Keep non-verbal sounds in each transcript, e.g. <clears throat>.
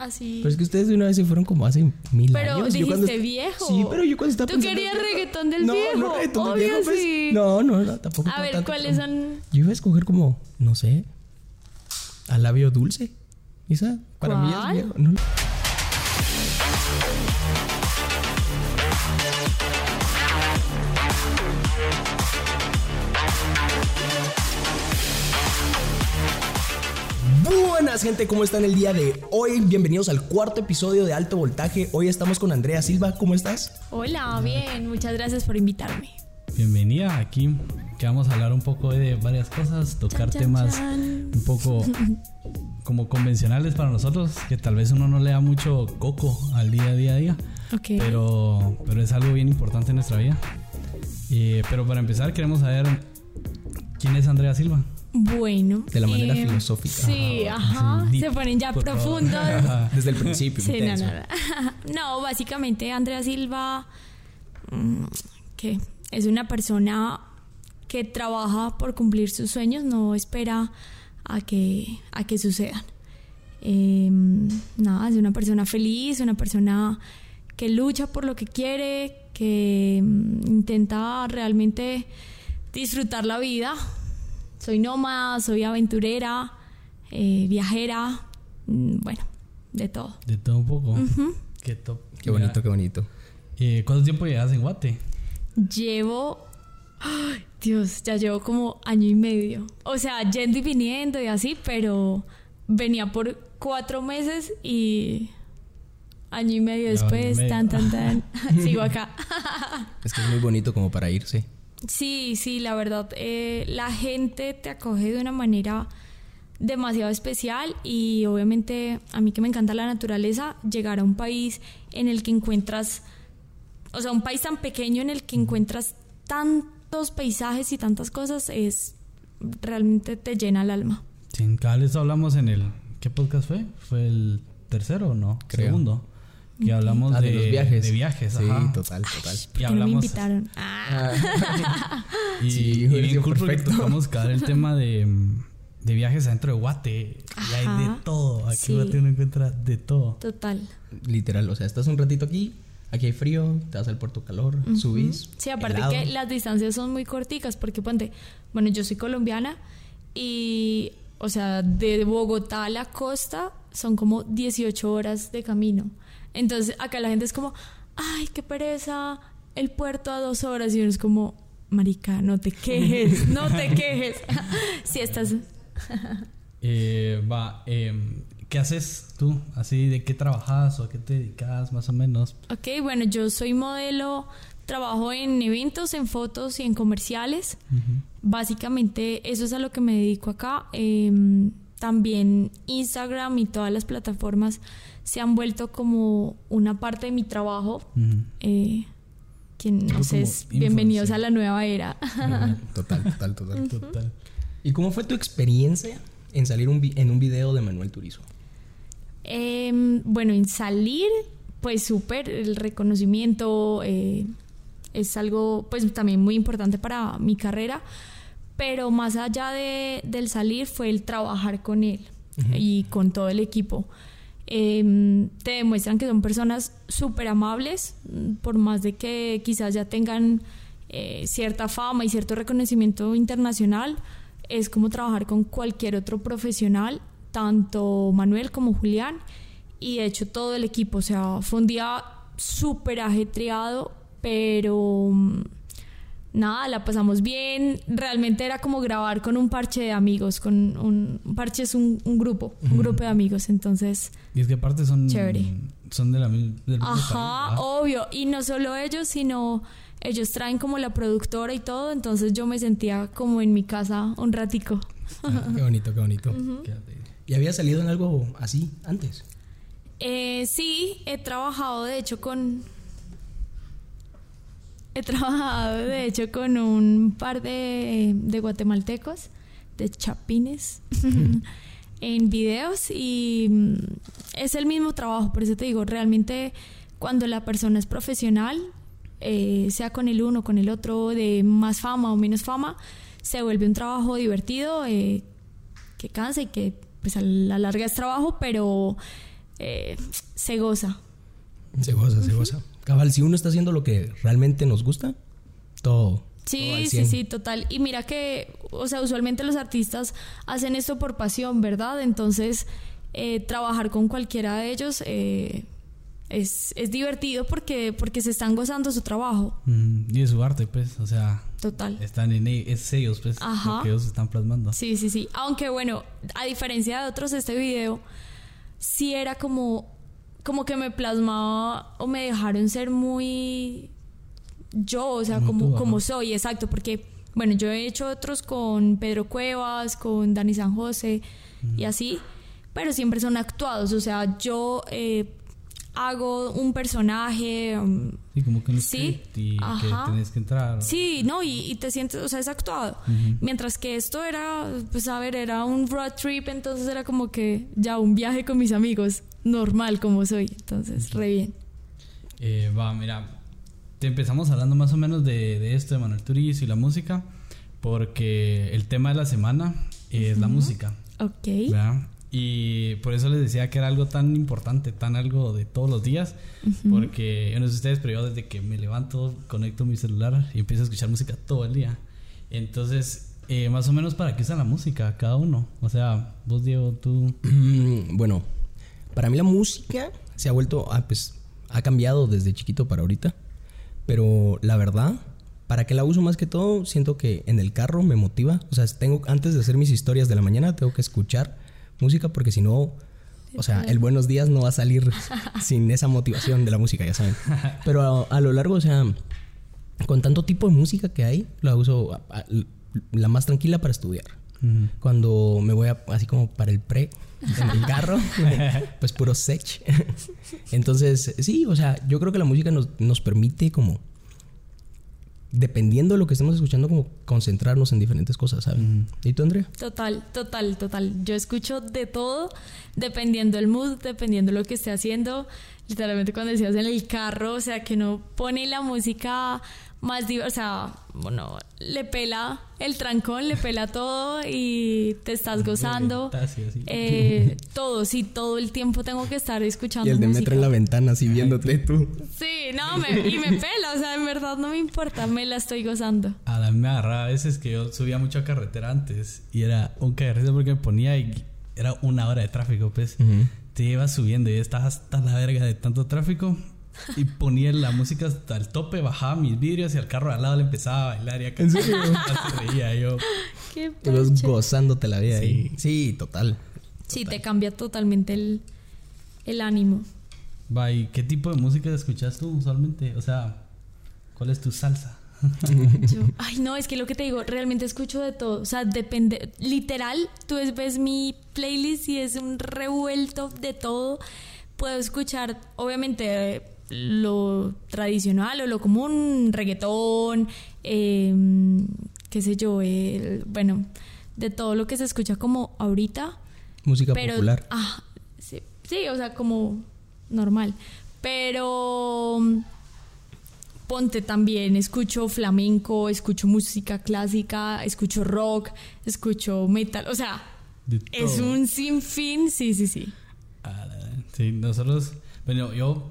así. Pero es que ustedes de una vez se fueron como hace mil Pero años. Yo dijiste cuando- viejo. Sí, pero yo cuando estaba Tú pensando- querías reggaetón del no, viejo. No, reggaetón del Obvio viejo, pues. sí. No, no, no, tampoco. A ver, tanto, ¿cuáles pero- son? Yo iba a escoger como, no sé, al labio dulce. Esa, para mí ¿Cuál? es viejo. No, Buenas gente, ¿cómo están el día de hoy? Bienvenidos al cuarto episodio de Alto Voltaje. Hoy estamos con Andrea Silva, ¿cómo estás? Hola, bien. Muchas gracias por invitarme. Bienvenida aquí, que vamos a hablar un poco de varias cosas, tocar Chan, chan, temas chan. un poco <laughs> como convencionales para nosotros, que tal vez uno no le da mucho coco al día a día a día, Ok. pero, pero es algo bien importante en nuestra vida. Eh, pero para empezar queremos saber quién es Andrea Silva. Bueno. De la manera eh, filosófica. Sí, Ajá, Se ponen ya profundos. <laughs> Desde el principio. Sí, no, no. <laughs> No, básicamente Andrea Silva, mm, que es una persona que trabaja por cumplir sus sueños, no espera a que, a que sucedan. Eh, nada, es una persona feliz, una persona que lucha por lo que quiere, que mm, intenta realmente disfrutar la vida. Soy nómada, soy aventurera, eh, viajera, mm, bueno, de todo. De todo un poco. Qué top. Qué bonito, qué bonito. Eh, ¿Cuánto tiempo llevas en Guate? Llevo. ¡Ay, Dios, ya llevo como año y medio. O sea, yendo y viniendo y así, pero venía por cuatro meses y año y medio Ya, año y después, medio. tan, tan, tan, <laughs> sigo acá. <laughs> Es que es muy bonito como para irse. Sí, sí, la verdad, eh, la gente te acoge de una manera demasiado especial y obviamente a mí que me encanta la naturaleza, llegar a un país en el que encuentras, o sea, un país tan pequeño en el que encuentras tantos paisajes y tantas cosas, es realmente te llena el alma. Sí, cada vez hablamos en el... ¿Qué podcast fue? ¿Fue el tercero o no? Creo. Segundo. Que hablamos Ah, de, de los viajes. De viajes, Sí, ajá. total, total. Y ¿Por qué no me hablamos... invitaron? Ah, <laughs> Y, Sí, y bien cool porque perfecto. tocamos cada el tema de, de viajes adentro de Guate. Y hay de todo. Aquí Sí. Guate uno encuentra de todo. total. Literal, o sea, estás un ratito aquí, aquí hay frío, te vas al puerto calor, subís. Sí, aparte helado. que las distancias son muy corticas, porque ponte, bueno, yo soy colombiana y, o sea, de Bogotá a la costa son como 18 horas de camino. Entonces, acá la gente es como, ay, qué pereza, el puerto a dos horas, y uno es como, marica, no te quejes, <laughs> no te quejes. <laughs> si estás... <laughs> Eh, va, eh, ¿qué haces tú? Así, ¿de qué trabajas o a qué te dedicas más o menos? Ok, bueno, yo soy modelo, trabajo en eventos, en fotos y en comerciales. Básicamente eso es a lo que me dedico acá. Eh, también Instagram y todas las plataformas se han vuelto como una parte de mi trabajo. Ujú. Eh, quien no sé, es bienvenidos a la nueva era. <laughs> Total, total, total. Total. ¿Y cómo fue tu experiencia en salir un vi- en un video de Manuel Turizo? Em, bueno, en salir, pues súper, el reconocimiento eh, es algo pues también muy importante para mi carrera, pero más allá de, del salir fue el trabajar con él y con todo el equipo. Em, te demuestran que son personas súper amables, por más de que quizás ya tengan eh, cierta fama y cierto reconocimiento internacional, es como trabajar con cualquier otro profesional, tanto Manuel como Julián, y de hecho todo el equipo, o sea, fue un día súper ajetreado, pero nada, la pasamos bien, realmente era como grabar con un parche de amigos, con un, un parche es un, un grupo, un grupo de amigos, entonces... Y es que aparte son... Chévere. Son de la del Ajá, obvio. Y no solo ellos, sino ellos traen como la productora y todo. Entonces yo me sentía como en mi casa un ratico. Ah, qué bonito, qué bonito. Quédate. ¿Y había salido en algo así antes? Eh, sí, he trabajado de hecho con... He trabajado de hecho con un par de, de guatemaltecos, de chapines, <laughs> en videos y mm, es el mismo trabajo, por eso te digo, realmente cuando la persona es profesional, eh, sea con el uno o con el otro, de más fama o menos fama, se vuelve un trabajo divertido, eh, que cansa y que pues a la larga es trabajo, pero eh, se goza. Se goza, se goza. Cabal, si uno está haciendo lo que realmente nos gusta, todo. Sí, sí, 100. sí, total. Y mira que, o sea, usualmente los artistas hacen esto por pasión, ¿verdad? Entonces, eh, trabajar con cualquiera de ellos eh, es, es divertido porque, porque se están gozando su trabajo. Mm, y es su arte, pues, o sea, Total. están en e- es ellos, pues, Ajá. lo que ellos están plasmando. Sí, sí, sí. Aunque bueno, a diferencia de otros, este video sí era como, como que me plasmaba o me dejaron ser muy yo, o sea, Como como, tú, ajá. como soy, exacto, porque bueno, yo he hecho otros con Pedro Cuevas, con Dani San José y así, pero siempre son actuados, o sea, yo eh, hago un personaje, um, Sí, como que Sí, y ajá. que tenés que entrar. Sí, no, y, y te sientes, o sea, es actuado. Mientras que esto era, pues a ver, era un road trip, entonces era como que ya un viaje con mis amigos, normal como soy. Entonces, re bien. Eh, va, mira, te empezamos hablando más o menos de, de esto de Manuel Turizo y la música, porque el tema de la semana es la música, Ok. ¿verdad? Y por eso les decía que era algo tan importante, tan algo de todos los días, porque yo no sé ustedes, pero yo desde que me levanto, conecto mi celular y empiezo a escuchar música todo el día. Entonces, eh, más o menos para qué usan la música cada uno. O sea, vos, Diego, tú... <clears throat> Bueno, para mí la música se ha vuelto, ah, pues, ha cambiado desde chiquito para ahorita. Pero la verdad, para qué la uso más que todo, siento que en el carro me motiva. O sea, tengo, antes de hacer mis historias de la mañana, tengo que escuchar música porque si no, o sea, el buenos días no va a salir <laughs> sin esa motivación de la música, ya saben. Pero a, a lo largo, o sea, con tanto tipo de música que hay, la uso a- a- la más tranquila para estudiar. Cuando me voy a- así como para el pre en el carro, <laughs> pues puro sech. Entonces, sí, o sea, yo creo que la música nos, nos permite como, dependiendo de lo que estemos escuchando, como concentrarnos en diferentes cosas, ¿saben? ¿Y tú, Andrea? Total, total, total. Yo escucho de todo, dependiendo el mood, dependiendo lo que esté haciendo. Literalmente cuando decías en el carro, o sea, que no pone la música más diversa, o sea, bueno, le pela el trancón, le pela todo y te estás gozando. Eh, <laughs> todo, sí, todo el tiempo tengo que estar escuchando Y el de música. metro en la ventana, así viéndote tú. Sí, no, me- y me pela, o sea, en verdad no me importa, me la estoy gozando. A la me agarraba a veces que yo subía mucho a carretera antes y era un carrete porque me ponía y era una hora de tráfico, pues. Te ibas subiendo y estaba hasta la verga de tanto tráfico y ponía la música hasta el tope, bajaba mis vidrios y al carro de al lado le empezaba a bailar y acá ¿En serio? <laughs> se reía yo. Qué parche. gozándote la vida Sí. ahí. Sí, total. Sí, te cambia totalmente el, el ánimo. Va, ¿y qué tipo de música escuchas tú usualmente? O sea, ¿cuál es tu salsa? Yo- ay, no, es que lo que te digo, realmente escucho de todo. O sea, depende. Literal, tú ves, ves mi playlist y es un revuelto de todo. Puedo escuchar, obviamente, eh, lo tradicional o lo común, reggaetón, eh, qué sé yo, el- bueno, de todo lo que se escucha como ahorita. Música pero, popular. Ah, sí, sí, o sea, como normal. Pero mm, ponte también, escucho flamenco, escucho música clásica, escucho rock, escucho metal, o sea, es un sinfín, sí, sí, sí. Ah, Sí, nosotros, bueno, yo,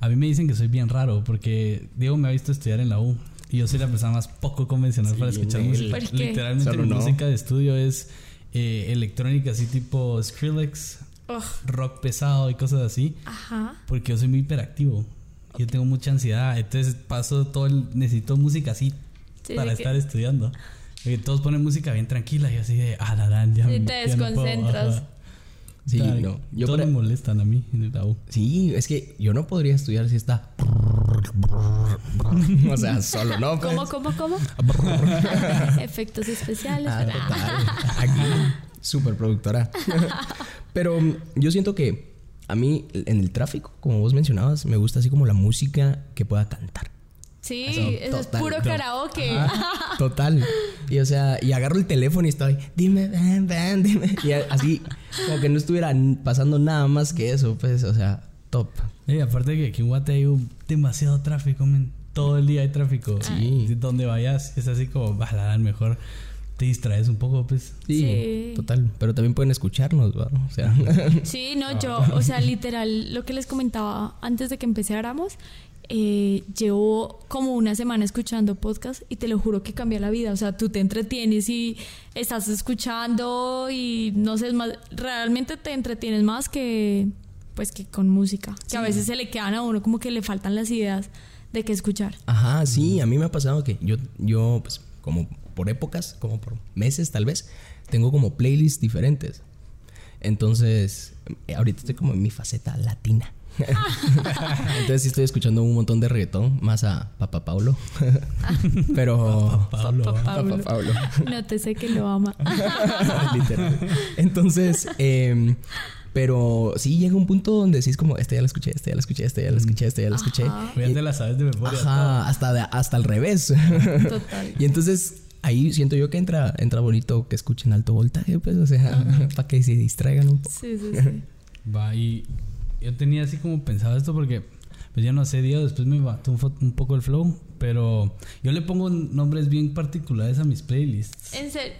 a mí me dicen que soy bien raro porque Diego me ha visto estudiar en la U y yo soy la persona más poco convencional para escuchar música. ¿Por qué? Literalmente mi no. música de estudio es eh, electrónica así tipo Skrillex, rock pesado y cosas así ajá. porque yo soy muy hiperactivo. Yo tengo mucha ansiedad, entonces paso todo el... Necesito música así Sí, para de que- estar estudiando. Porque todos ponen música bien tranquila y así de... Ah, la, la, ya, Sí, te ya no puedo". Sí, Claro, no. Yo todos para- me molestan a mí en la U. Sí, es que yo no podría estudiar si está. <laughs> o sea, solo no. pues. ¿Cómo, cómo, cómo? <laughs> Efectos especiales. Ah, total. Aquí, súper productora. <laughs> Pero mm, yo siento que a mí en el tráfico, como vos mencionabas, me gusta así como la música que pueda cantar. Sí, Eso, eso es puro karaoke. Ajá, total. Y o sea, y agarro el teléfono y estoy, dime, ven, ven, dime. Y así, como que no estuviera pasando nada más que eso, pues, o sea, top. Y aparte que aquí en Guate hay un- demasiado tráfico, men. Todo el día hay tráfico. Sí. Y Donde vayas es así como, bajar mejor te distraes un poco, pues. Sí, Sí. total. Pero también pueden escucharnos, ¿va? O sea, Sí, no, yo, o sea, literal, lo que les comentaba antes de que empezáramos, eh, llevo como una semana escuchando podcast y te lo juro que cambia la vida. O sea, tú te entretienes y estás escuchando y no sé, es más, realmente te entretienes más que pues que con música. Que a veces se le quedan a uno como que le faltan las ideas de qué escuchar. Ajá, sí, a mí me ha pasado que yo, yo, pues, como por épocas, como por meses tal vez, tengo como playlists diferentes. Entonces, eh, ahorita estoy como en mi faceta latina. <laughs> Entonces sí estoy escuchando un montón de reggaetón, más a Papá Paulo. <laughs> Pero... Papá ¿va? Pablo. Papá Paulo. Nótese que lo ama. <laughs> Literal. Entonces, eh, pero sí llega un punto donde sí es como, este ya lo escuché, este ya lo escuché, este ya lo escuché, este ya lo escuché. Ajá. Ya te la sabes de memoria. Ajá, hasta, de- hasta al revés. Total. y entonces ahí siento yo que entra, entra bonito que escuchen alto voltaje, pues, o sea, para que se distraigan un poco. Sí, sí, sí. Va, y yo tenía así como pensado esto porque, pues ya no sé, Diego, después me mató un, un poco el flow, pero yo le pongo nombres bien particulares a mis playlists. En serio,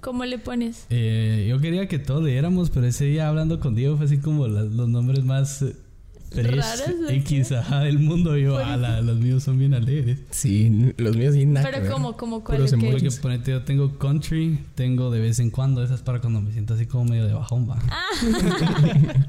¿cómo le pones? Eh, yo quería que todos leéramos, pero ese día hablando con Diego fue así como la- los nombres más ¿o X, ajá, del mundo. Yo, ala, los míos son bien alegres. Sí, los míos sí nada que Pero como, como cuál? Porque emojis. ponete, yo tengo country, tengo de vez en cuando, esas para cuando me siento así como medio de bajón, va. Ah. <laughs>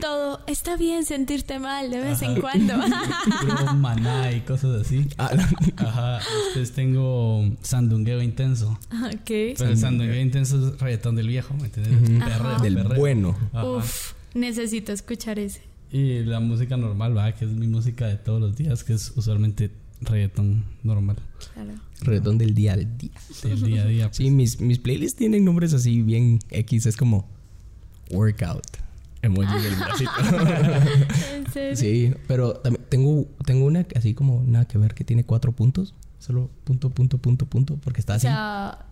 Todo está bien sentirte mal de vez en cuando. <laughs> Maná y cosas así. Ah, <laughs> Ajá, después tengo sandungueo intenso. ok. Pero el sandungueo intenso es reggaetón del viejo, ¿me entiendes? Perreo, del perreo. bueno. Ajá. Uf, necesito escuchar ese. Y la música normal, va, que es mi música de todos los días, que es usualmente reggaetón normal. Claro. Redón del día al día. Del día a día. <laughs> pues. Sí, mis, mis playlists tienen nombres así bien X, es como workout. Emoji del bracito. <laughs> ¿En serio? Sí, pero también tengo, tengo una que así como nada que ver que tiene cuatro puntos. Solo punto, punto, punto, punto, porque está O así. sea,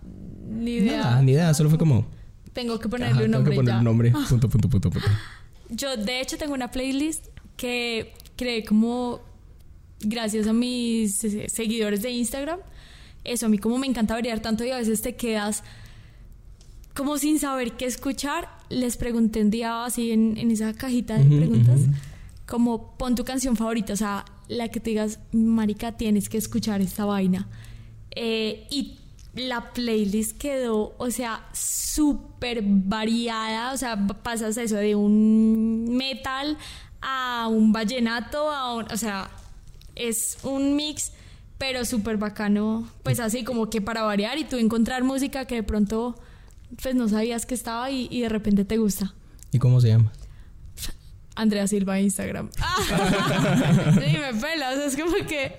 ni idea. Nada, ni idea, solo fue como. Tengo que ponerle ajá, un tengo nombre que poner ya. un nombre. Punto, punto, punto, punto. Yo, de hecho, tengo una playlist que creé como gracias a mis eh, seguidores de Instagram. Eso, a mí como me encanta variar tanto y a veces te quedas como sin saber qué escuchar. Les pregunté un día así en, en esa cajita de preguntas, como pon tu canción favorita, o sea, la que te digas, marica, tienes que escuchar esta vaina. Eh, y la playlist quedó, o sea, súper variada. O sea, pasas eso de un metal a un vallenato, a un- o sea, es un mix, pero súper bacano. Pues así como que para variar y tú encontrar música que de pronto pues no sabías que estaba y, y de repente te gusta. ¿Y cómo se llama? Andrea Silva Instagram. Ah, <laughs> sí, me pela. O sea, es como que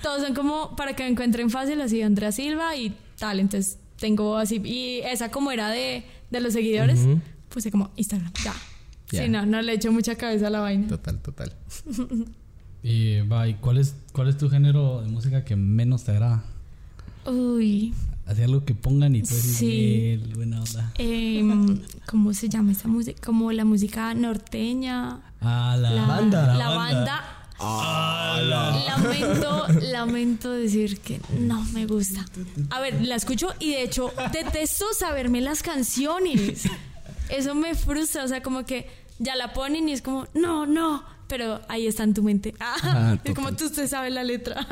todos son como para que me encuentren fácil, así Andrea Silva y tal. Entonces tengo así. Y esa como era de, de los seguidores, puse como Instagram. Ya. Ya. Sí, no, no le echo mucha cabeza a la vaina. Total, total. <laughs> Y va, ¿y cuál es, cuál es tu género de música que menos te agrada? Uy. Así algo que pongan y tú dices, Sí. "Miel, buena onda. em, ¿Cómo se llama esa música? Como la música norteña. Ah, la, La banda. La banda. Lamento, lamento decir que no me gusta. A ver, la escucho y de hecho detesto saberme las canciones. Eso me frustra, o sea, como que ya la ponen y es como, no, no, pero ahí está en tu mente. Ah, <laughs> es como tú usted sabe la letra.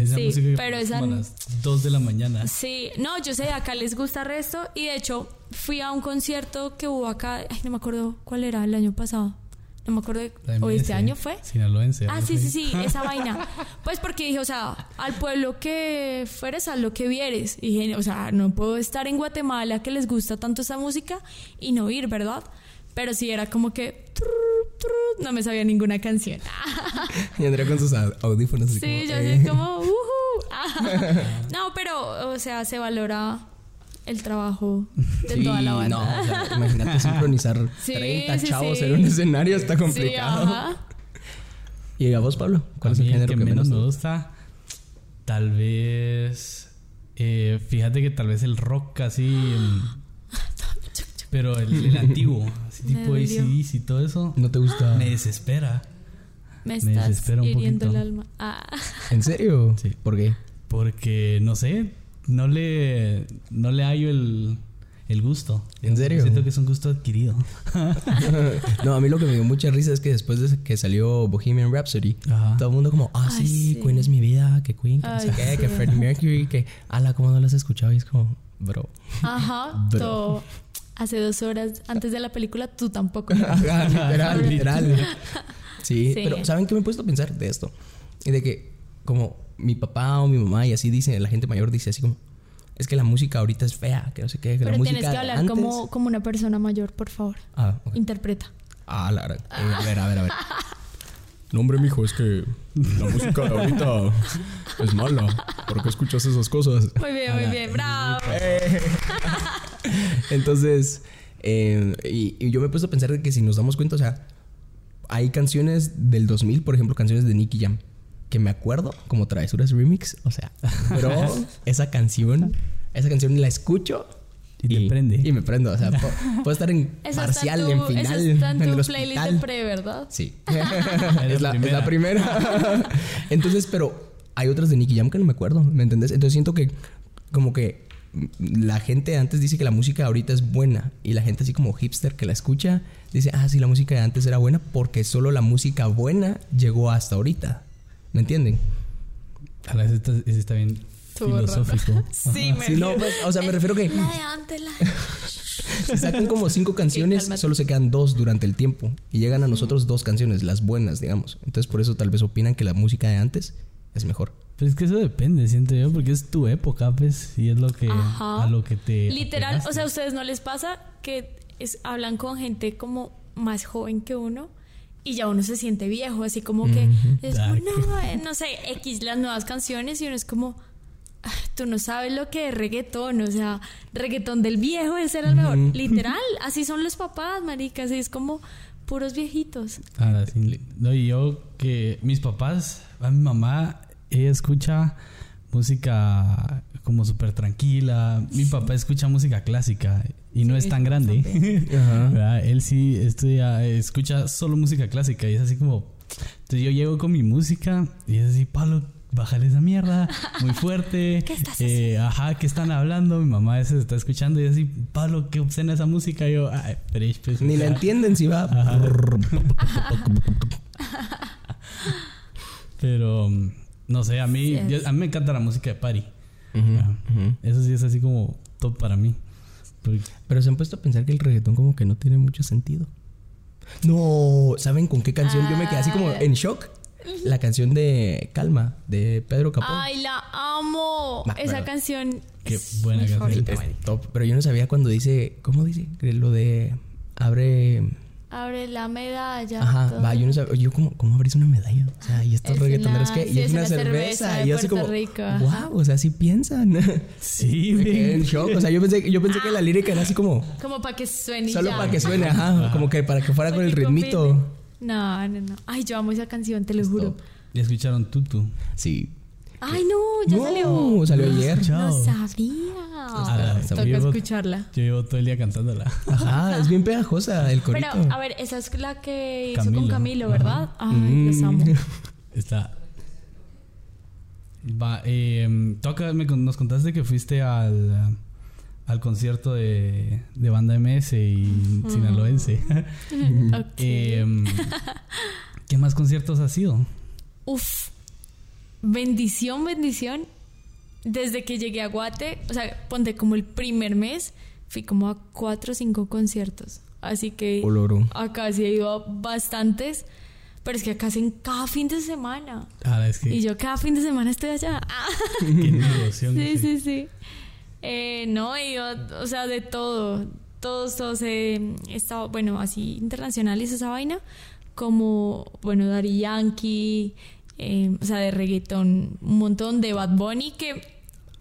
Esa Sí, pero esa- a las 2 de la mañana. Sí, no, yo sé, acá les gusta resto y de hecho fui a un concierto que hubo acá, ay, no me acuerdo cuál era, el año pasado. No me acuerdo, o este año fue. Sinaloense. Ah, sí, sí, sí, esa vaina. Pues porque dije, o sea, al pueblo que fueres, a lo que vieres. Y dije, o sea, no puedo estar en Guatemala que les gusta tanto esa música y no ir, ¿verdad? Pero sí era como que no me sabía ninguna canción. <laughs> Y Andrea con sus au- audífonos. así Sí, como, yo eh. así como, "Ujú". <laughs> <laughs> No, pero, o sea, se valora el trabajo de Sí, toda la banda. No, o sea, imagínate sincronizar <laughs> Sí, 30 sí, chavos sí. en un escenario está Sí, complicado. ajá. ¿Y a vos, Pablo? ¿Cuál A es el género que, que, menos menos me gusta? Tal vez. eh, fíjate que tal vez el rock así. mm, pero el, el <laughs> antiguo, así Me tipo. ACDC y todo eso, ¿No te gusta? me desespera. Me Me estás desespera un hiriendo el poquito. alma. Ah. ¿En serio? Sí. ¿Por qué? Porque, no sé, no le, no le hallo el, el gusto. ¿En serio? Siento que es un gusto adquirido. <laughs> no, a mí lo que me dio mucha risa es que después de que salió Bohemian Rhapsody, Ajá. todo el mundo como, ah, Ay, sí. Queen es mi vida, que Queen, que no sé qué, que. Freddie Mercury, que, ala, ¿cómo no lo has escuchado? Y es como, bro. Ajá, Bro. todo. Hace dos horas antes de la película, tú tampoco. <laughs> Ajá, literal, <laughs> literal. Sí, Sí. pero ¿saben qué me he puesto a pensar de esto? Y de que, como mi papá o mi mamá, y así dicen, la gente mayor dice así como, es que la música ahorita es fea, que no sé qué, que la Pero música tienes que hablar antes- como, como una persona mayor, por favor. Ah. Interpreta. Ah, la verdad. Eh, a ver, a ver, a ver. <laughs> No, hombre, mijo, es que la música de ahorita es mala. ¿Por qué escuchas esas cosas? Muy bien, muy bien. Bravo. <laughs> Entonces, eh, y, y yo me he puesto a pensar de que si nos damos cuenta, o sea, hay canciones del 2000, por ejemplo, canciones de Nicky Jam, que me acuerdo como Travesuras Remix, o sea, pero esa canción, esa canción la escucho. Y te prende. Y me prendo, o sea, puedo, puedo estar en parcial, en final, está en en tu el playlist de pre, ¿verdad? Sí. <laughs> es, la, es la primera. Entonces, pero hay otras de Nicky Jam que no me acuerdo, ¿me entendés? Entonces siento que como que la gente antes dice que la música ahorita es buena y la gente así como hipster que la escucha dice, ah, sí, la música de antes era buena porque solo la música buena llegó hasta ahorita. ¿Me entienden? Ahora ese está, ese está bien filosófico. <laughs> Sí, me Sí, no, pues, o sea, me refiero que La de antes, la si <laughs> sacan como cinco canciones, solo se quedan dos durante el tiempo y llegan a nosotros dos canciones, las buenas, digamos. Entonces por eso tal vez opinan que la música de antes es mejor. Pero es que eso depende, siento yo, porque es tu época, pues, y es lo que Ajá. a lo que te Literal, apegaste. o sea, ¿a ustedes no les pasa que es, hablan con gente como más joven que uno? Y ya uno se siente viejo, así como que es como, no, eh, no sé, X las nuevas canciones y uno es como, "Ah, tú no sabes lo que es reggaetón, o sea, reggaetón del viejo, ese era el mejor. Literal, así son los papás, maricas, así es como puros viejitos. Ahora sí. No, y yo que mis papás, a mi mamá, ella escucha música como súper tranquila. Mi papá escucha música clásica y no es tan grande. <laughs> Ajá. Él sí estudia, escucha solo música clásica y es así como... Entonces yo llego con mi música y es así, Pablo, bájale esa mierda, muy fuerte. <laughs> ¿Qué estás Eh, ajá, ¿qué están hablando? Mi mamá a veces está escuchando y es así, Pablo, qué obscena esa música. Y yo, ay, pero pues, Ni la entienden si va. <laughs> Pero no sé, a mí, Sí yo- es. a mí me encanta la música de party. Ujú. Eso sí es así como top para mí. Porque- Pero se han puesto a pensar que el reggaetón como que no tiene mucho sentido. No, ¿saben con qué canción yo me quedé así como Ah. en shock? La canción de Calma, de Pedro Capó. Ay, la amo. Esa canción. Qué es buena mi canción. Es top. Pero yo no sabía cuando dice, ¿cómo dice? Lo de abre... Abre la medalla. Ajá, todo. va, yo no sabía, yo como, ¿cómo abrís una medalla? O sea, y estos Es reggaetoneros que, sí, y es, es una cerveza, cerveza de y yo así Puerto como, Rico, wow, o sea, <laughs> sí piensan. Sí, Me quedé bien. en shock, o sea, yo pensé, yo pensé que la lírica era así como, Como para que suene. solo para que suene, ajá, como que para que fuera Para con el ritmito. No, no, no. Ay, yo amo esa canción, te lo juro. Ya escucharon Tutu. Sí. Ay, no, ya No, salió. salió ayer. Chao. No sabía. Ah, está Toca bien. escucharla. Yo llevo todo el día cantándola. Ajá, es bien pegajosa el corito. Pero, a ver, esa es la que hizo Camilo. con Camilo, Ajá. ¿verdad? Ay, Mm. los amo. Está. Va, eh, toca, me nos contaste que fuiste al, al concierto de, de banda MS y sinaloense. <laughs> Ok. Eh, ¿Qué más conciertos has sido? Uf, bendición, bendición. Desde que llegué a Guate, o sea, ponte como el primer mes, fui como a cuatro o cinco conciertos. Así que Oloro. acá sí he ido a bastantes, pero es que acá hacen cada fin de semana. Ah, es que. Y yo cada fin de semana estoy allá. <laughs> Ah, qué devoción. sí, sí, sí. Eh, no, he ido, o sea, de todo. Todos, todos he estado, bueno, así internacionales esa vaina, como, bueno, Daddy Yankee, eh, o sea, de reggaetón, un montón de Bad Bunny, que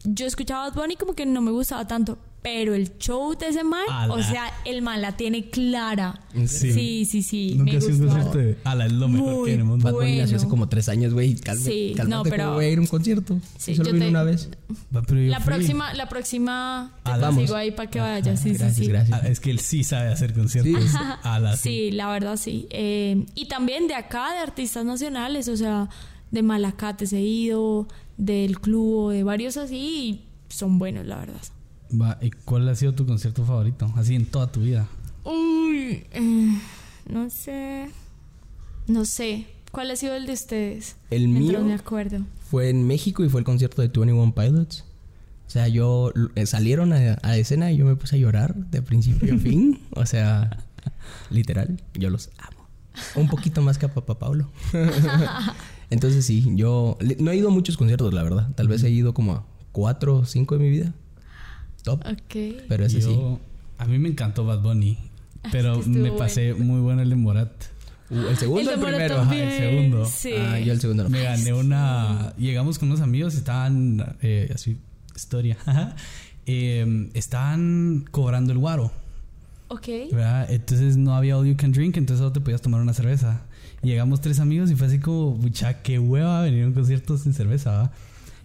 yo escuchaba Bad Bunny como que no me gustaba tanto, pero el show de ese man, Ala. o sea, el man la tiene clara. Sí. Sí, sí, sí, Nunca me he sido un gustó. concierto de. Ala, es lo mejor Muy que mundo. Bad Bunny nació hace como tres años, güey. Calma, Sí, cálmate, no, pero- ¿cómo voy a ir a un concierto? Sí, Solo yo vine te- una vez. Va, pero yo La fui. próxima, la próxima te Ah, vamos. consigo ahí para que vayas. Sí, gracias, sí, sí. gracias. Ah, es que él sí sabe hacer conciertos. Sí. Ala, <laughs> Sí, la verdad sí. Eh, y también de acá, de artistas nacionales, o sea, de Malacates he ido, del club, de varios así. y son buenos, la verdad. Va, ¿y cuál ha sido tu concierto favorito? Así en toda tu vida. Uy, eh, no sé. No sé. ¿Cuál ha sido el de ustedes? El mío me acuerdo. fue en México y fue el concierto de 21 Pilots. O sea, yo eh, salieron a, a la escena y yo me puse a llorar de principio a <laughs> fin. O sea, literal, yo los amo. Un poquito más que a Papá Paulo. <laughs> Entonces sí, yo no he ido a muchos conciertos, la verdad. Tal vez he ido como a cuatro o cinco de mi vida. Top. Ok. Pero ese sí. A mí me encantó Bad Bunny. <laughs> Pero que me pasé muy bueno el de Morat. Uh, el segundo El el primero. Ajá, el segundo. Sí. Ah, yo el segundo no. Me gané una. Llegamos con unos amigos, estaban. eh, así, historia. <laughs> Eh, estaban cobrando el guaro, Ok. ¿verdad? Entonces no había all you can drink, entonces solo te podías tomar una cerveza. Y llegamos tres amigos y fue así como, mucha, qué hueva venir a un concierto sin cerveza, ¿va?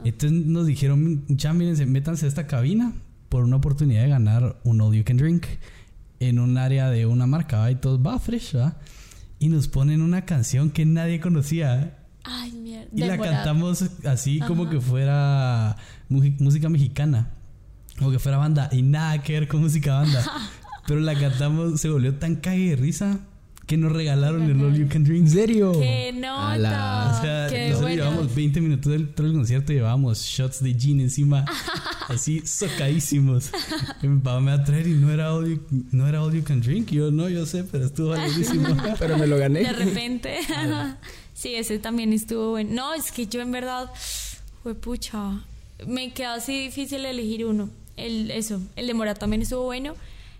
Entonces nos dijeron, mucha, mírense, métanse a esta cabina por una oportunidad de ganar un all you can drink en un área de una marca. Y todos, va, fresh, ¿va? Y nos ponen una canción que nadie conocía. Ay, mierda. Y la cantamos así como que fuera música mexicana. Como que fuera banda. Y nada que ver con música banda. <laughs> Pero la cantamos, se volvió tan cague de risa que nos regalaron el All You Can Drink. ¿En serio? ¡Qué A la- nota! O sea, ¡Qué nosotros bueno! llevamos 20 minutos del todo el concierto y llevábamos shots de gin encima, <laughs> así socadísimos. Y mi papá me va a traer y no era all you, no era all you can drink. Y yo, no, yo sé, pero estuvo valiosísimo. <laughs> Pero me lo gané. De repente. <laughs> sí, ese también estuvo bueno. No, es que yo en verdad. Fue pucha. Me quedó así difícil elegir uno. El, eso, el de Morat también estuvo bueno.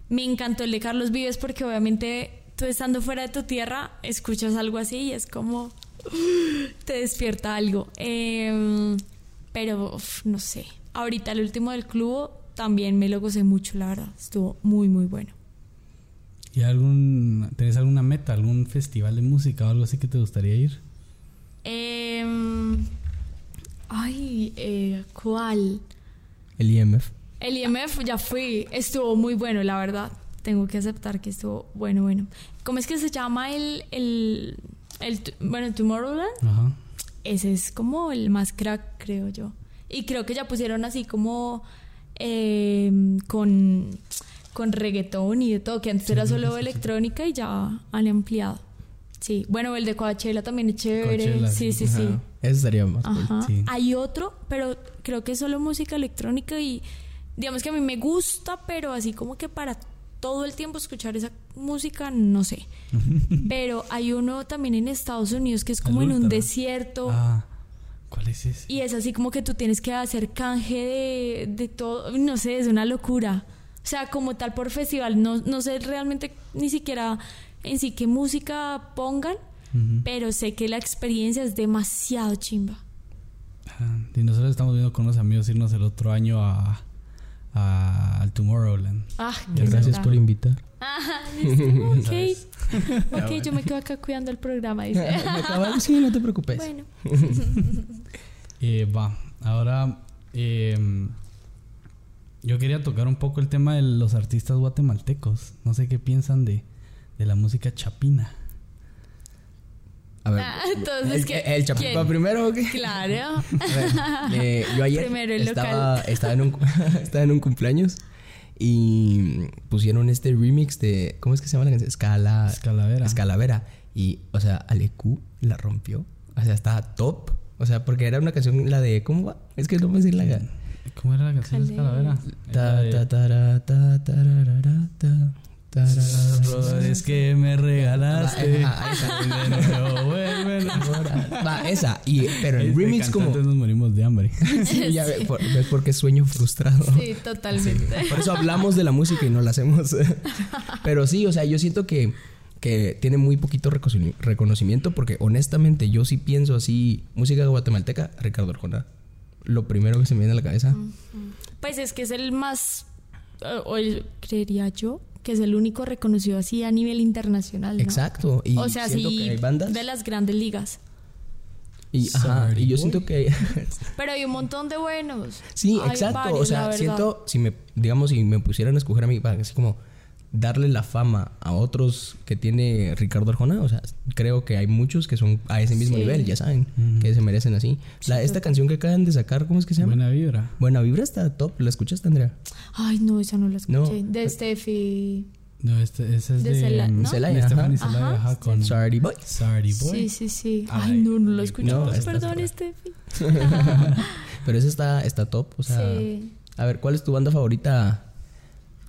Me encantó el de Carlos Vives porque obviamente tú estando fuera de tu tierra escuchas algo así y es como. Te despierta algo. Em, pero uf, no sé. Ahorita el último del club también me lo gocé mucho, la verdad. Estuvo muy, muy bueno. ¿Y algún, tenés alguna meta, algún festival de música o algo así que te gustaría ir? Em, ay, eh, ¿cuál? El IMF. El IMF ya fui, estuvo muy bueno, la verdad. Tengo que aceptar que estuvo bueno, bueno. ¿Cómo es que se llama el, el, el bueno, Tomorrowland? Ajá. Ese es como el más crack, creo yo. Y creo que ya pusieron así como em, con, con reggaetón y de todo, que antes era solo electrónica y ya han ampliado. Sí, bueno, el de Coachella también es chévere. Coachella, sí, sí. sí, sí. Ese estaría más cool. Ajá. sí. Hay otro, pero creo que es solo música electrónica y digamos que a mí me gusta, pero así como que para todo el tiempo escuchar esa música, no sé. <laughs> pero hay uno también en Estados Unidos que es como en un desierto. Ah, ¿cuál es ese? Y es así como que tú tienes que hacer canje de, de todo, no sé, es una locura. O sea, como tal por festival, no, no sé realmente ni siquiera en sí qué música pongan, pero sé que la experiencia es demasiado chimba. Ah, y nosotros estamos viendo con unos amigos irnos el otro año a- al Tomorrowland. Ah, Gracias por invitar. Ajá, <laughs> listo, ok. Ok, yo me quedo acá cuidando el programa, dice. <laughs> Sí, no te preocupes. bueno, <laughs> Eh, va, ahora eh, yo quería tocar un poco el tema de los artistas guatemaltecos. No sé qué piensan de, de la música chapina. A ver. Ah, entonces, ¿El, ¿qué- el quién? primero o qué? claro. A ver, eh, yo ayer Primero el estaba, local. estaba, en un, <laughs> estaba en un cumpleaños y pusieron este remix de. ¿Cómo es que se llama la canción? Escala. Escalavera. Escalavera. Y, o sea, Alecu la rompió. O sea, estaba top. O sea, porque era una canción, la de. ¿Cómo va? Es que no me decir la. ga- ¿Cómo era la canción de. Escalavera? Ta, tararara. Flores que me regalaste. Ajá, esa. Va, esa. Y, pero el Este remix como. nos morimos de hambre. <laughs> Sí, ya ve- por- ves por qué sueño frustrado. Sí, totalmente. Por eso hablamos de la música y no la hacemos. <laughs> Pero sí, o sea, yo siento que, que tiene muy poquito reconoci- reconocimiento porque honestamente yo sí pienso así, música guatemalteca, Ricardo Arjona. Lo primero que se me viene a la cabeza. Pues es que es el más, eh, o el- creería yo, que es el único reconocido así a nivel internacional. ¿no? Exacto. Y o sea, sí, que hay bandas. de las grandes ligas. Y, ajá, y yo siento que... <laughs> Pero hay un montón de buenos. sí, Hay exacto. varios, o sea, siento, si me, digamos, si me pusieran a escoger a mí, para así como darle la fama a otros que tiene Ricardo Arjona, o sea, creo que hay muchos que son a ese mismo Sí. nivel, ya saben, que se merecen así. La, esta canción que acaban de sacar, ¿cómo es que se llama? Buena vibra. Buena Vibra está top, ¿la escuchaste, Andrea? Ay, no, esa no la No. escuché. De Steffi. No, este, ese es De de, Cela- mm, ¿no? Celaya, de. Stephanie Celaya, Ajá, ajá, con Sorry Boy. Sorry Boy. Sí, sí, sí. Ay, Ay, no, no Pues, esta Perdón, Steffi. <laughs> Pero esa está, está top, o sea... Sí. A ver, ¿cuál es tu banda favorita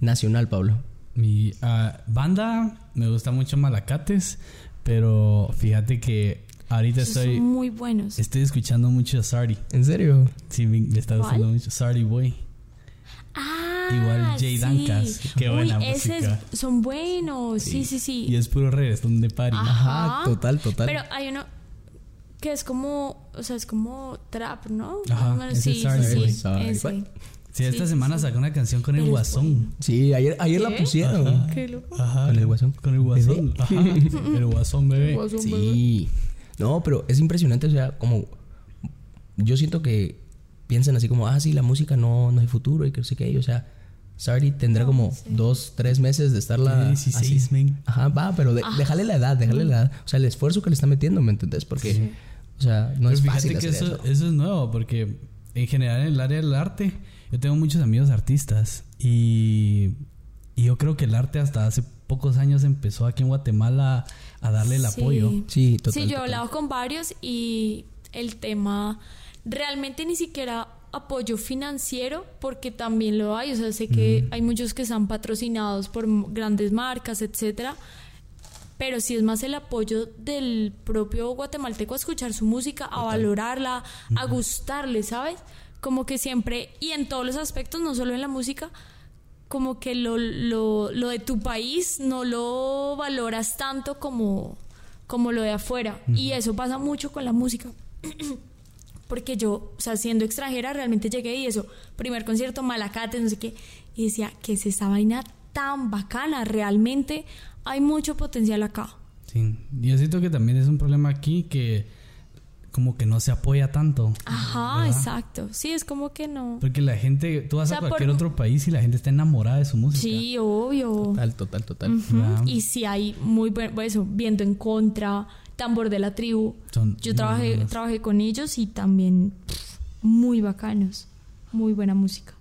nacional, Pablo? Mi ah, banda me gusta mucho Malacates, pero fíjate que ahorita Esos estoy Son muy buenos. estoy escuchando mucho Sorry. ¿En serio? Sí, me, me está gustando ¿Cuál? mucho Sorry Boy. Ah, Igual Jay sí. Dancas, qué Uy, buena música. es- son buenos. Sí, sí, sí. Y es puro reggaetón de party. Ajá. Ajá, total, total. Pero hay uno que es como, o sea, es como trap, ¿no? Ajá, sí, sí, Boy. sí. Sí, esta sí, semana sí. sacó una canción con el Guasón. Sí, ayer, ayer la pusieron. Qué loco. Ajá. ¿Con el Guasón? Con el Guasón. Ajá. <laughs> El Guasón, bebé. Guasón, bebé. Sí. No, pero es impresionante, o sea, como... Yo siento que piensan así como, ah, sí, la música no, no hay futuro y que no sé qué. O sea, Sardi tendrá como dos, tres meses de estarla... Tiene 16, así. men. Ajá, va, pero de- déjale la edad, déjale la edad. O sea, el esfuerzo que le está metiendo, ¿me entendés? Porque, o sea, no Pero es fíjate fácil que hacer eso, eso. eso es nuevo, porque en general en el área del arte, yo tengo muchos amigos artistas y, y yo creo que el arte hasta hace pocos años empezó aquí en Guatemala a darle el Sí. apoyo. Sí, total. sí, yo he total. hablado con varios y el tema realmente ni siquiera apoyo financiero porque también lo hay, o sea, sé que hay muchos que están patrocinados por grandes marcas, etcétera, pero sí es más el apoyo del propio guatemalteco a escuchar su música, a valorarla, a gustarle, ¿sabes? Como que siempre, y en todos los aspectos, no solo en la música, como que lo, lo, lo de tu país no lo valoras tanto como, como lo de afuera. Y eso pasa mucho con la música. <clears throat> Porque yo, o sea, siendo extranjera, realmente llegué y eso, primer concierto, Malacates, no sé qué, y decía, ¿qué es esa vaina tan bacana? Realmente hay mucho potencial acá. Sí. Yo siento que también es un problema aquí que como que no se apoya tanto. Ajá, ¿verdad? exacto. Sí, es como que no. Porque la gente, tú vas O sea, a cualquier por- otro país y la gente está enamorada de su música. Sí, obvio. Total, total, total. Y si hay muy buen, pues eso, viento en contra, tambor de la tribu. Son Yo trabajé, trabajé con ellos y también pff, muy bacanos, muy buena música.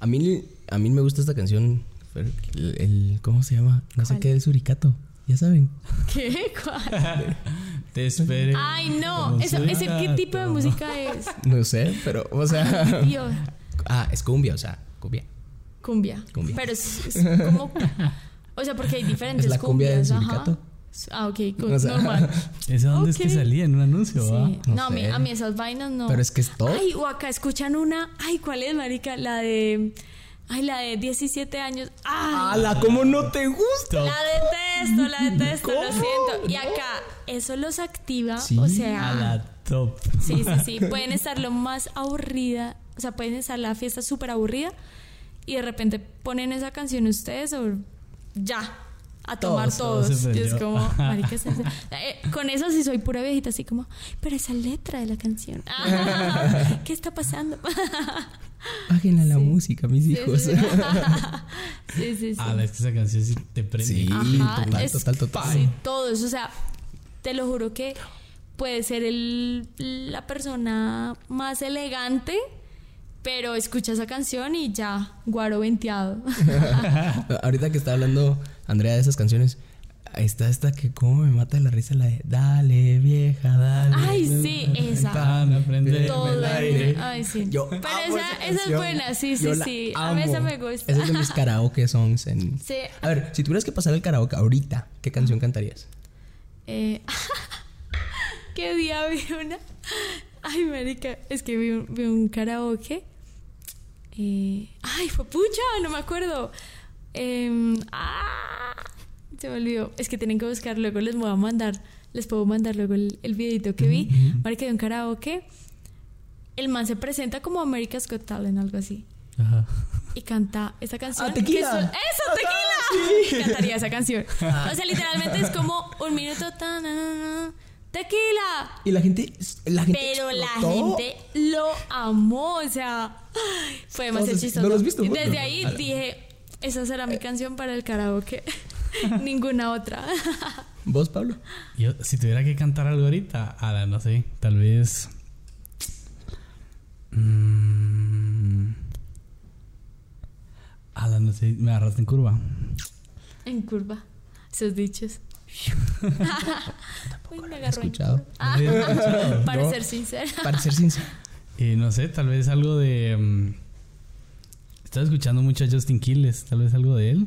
A mí, a mí me gusta esta canción. Fer, El, el- ¿Cómo se llama? No sé qué, el suricato. Ya saben. <laughs> ¿Qué? ¿Cuál? <laughs> Te esperé. Ay, no, eso, ¿ese qué tipo de música es? No sé, pero, o sea. Dios, ah, es cumbia, o sea, cumbia. cumbia. Cumbia. Pero es, es como, o sea, porque hay diferentes Es la cumbia del cumbias, ajá. suricato. Ah, ok, O sea, normal. <laughs> ¿Ese dónde es Ok. que salía? ¿En un anuncio? Sí. va? No No, a, mí, a mí esas vainas no. Pero es que es todo. Ay, o acá escuchan una. Ay, ¿cuál es, marica? La de. Ay, la de 17 años. Ay, ¡Hala! ¿Cómo no te gusta? la detesto, la detesto, lo ¿Cómo? siento. Y acá, eso los activa. Sí. O A sea. la top. Sí, sí, sí. Pueden estar lo más aburrida. O sea, pueden estar la fiesta súper aburrida. Y de repente ponen esa canción ustedes o ya. A tomar Todos, todos. todos y es como, <laughs> marica. Eh, con eso sí soy pura viejita, así como, pero esa letra de la canción. Ah, <laughs> ¿Qué está pasando? <laughs> Bájenle a la Sí. música, mis Sí, hijos. sí, sí. sí, sí, sí. Ah, es que esa canción sí te prende. Sí, Ajá, total, es- total, total. Sí, todo eso. O sea, te lo juro que puede ser el, la persona más elegante, pero escucha esa canción y ya, guaro venteado. Ahorita que está hablando Andrea de esas canciones, ahí está esta que como me mata de la risa, la de Dale, vieja, dale. Ay, sí, esa. Todo el aire. Ay, sí. Yo pero amo esa, esa es buena, sí, sí, sí. A mí esa me gusta. Esa es de mis karaoke songs. En... Sí. A ver, si tuvieras que pasar el karaoke ahorita, ¿qué canción cantarías? Eh, <laughs> ¿Qué día vi una? <laughs> Ay, marica, es que vi un, vi un karaoke. Eh, ay, fue pucha, no me acuerdo. Em, ah, se me olvidó. Es que tienen que buscar, luego les voy a mandar, les puedo mandar luego el, el videito que vi. Marica, de un karaoke. El man se presenta como America's Got Talent, algo así. Ajá. Y canta esa canción. Ah, Tequila. ¡Eso, tequila! Cantaría esa canción. O sea, literalmente es como un minuto. ta, na, na, na, ¡Tequila! Y la gente, la gente Pero la gente lo amó. O sea, fue demasiado chistoso. ¿no lo has visto? Desde No. ahí dije, Esa será mi canción para el karaoke. <laughs> Ninguna otra. ¿Vos, Pablo? Yo, si tuviera que cantar algo ahorita, ala, no sé, tal vez. Mm, ala, no sé, me agarraste en curva. En curva. Esos dichos. <laughs> Uy, me agarró en escuchado. curva. Ah, ¿has <laughs> escuchado? para No. ser sincera. Para ser sincero. Y no sé, tal vez algo de. mm, estaba escuchando mucho a Justin Quiles, tal vez algo de él.